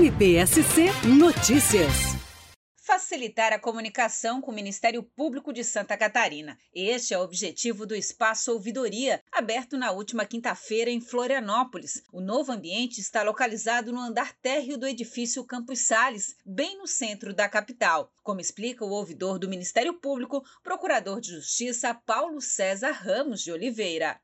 MPSC Notícias facilitar a comunicação com o Ministério Público de Santa Catarina. Este é o objetivo do Espaço Ouvidoria, aberto na última quinta-feira em Florianópolis. O novo ambiente está localizado no andar térreo do edifício Campos Sales, bem no centro da capital. Como explica o ouvidor do Ministério Público, procurador de Justiça Paulo César Ramos de Oliveira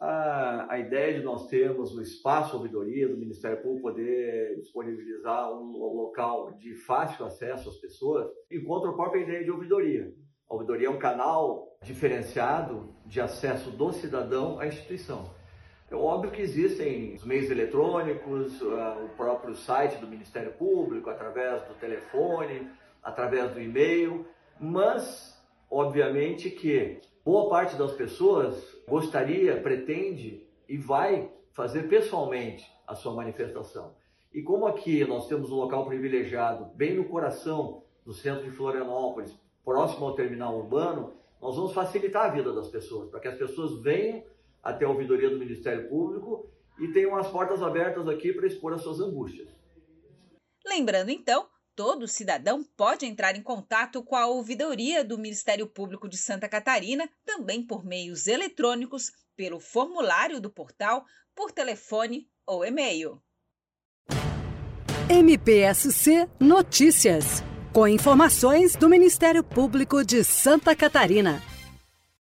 a, a ideia de nós termos o espaço ouvidoria do Ministério Público poder disponibilizar um, local de fácil acesso às pessoas encontra a própria ideia de ouvidoria. A ouvidoria é um canal diferenciado de acesso do cidadão à instituição. É óbvio que existem os meios eletrônicos, uh, o próprio site do Ministério Público, através do telefone, através do e-mail, mas obviamente que boa parte das pessoas gostaria, pretende e vai fazer pessoalmente a sua manifestação. E como aqui nós temos um local privilegiado, bem no coração do centro de Florianópolis, próximo ao terminal urbano, nós vamos facilitar a vida das pessoas, para que as pessoas venham até a ouvidoria do Ministério Público e tenham as portas abertas aqui para expor as suas angústias. Lembrando então todo cidadão pode entrar em contato com a ouvidoria do Ministério Público de Santa Catarina, também por meios eletrônicos, pelo formulário do portal, por telefone ou e-mail. MPSC Notícias, com informações do Ministério Público de Santa Catarina.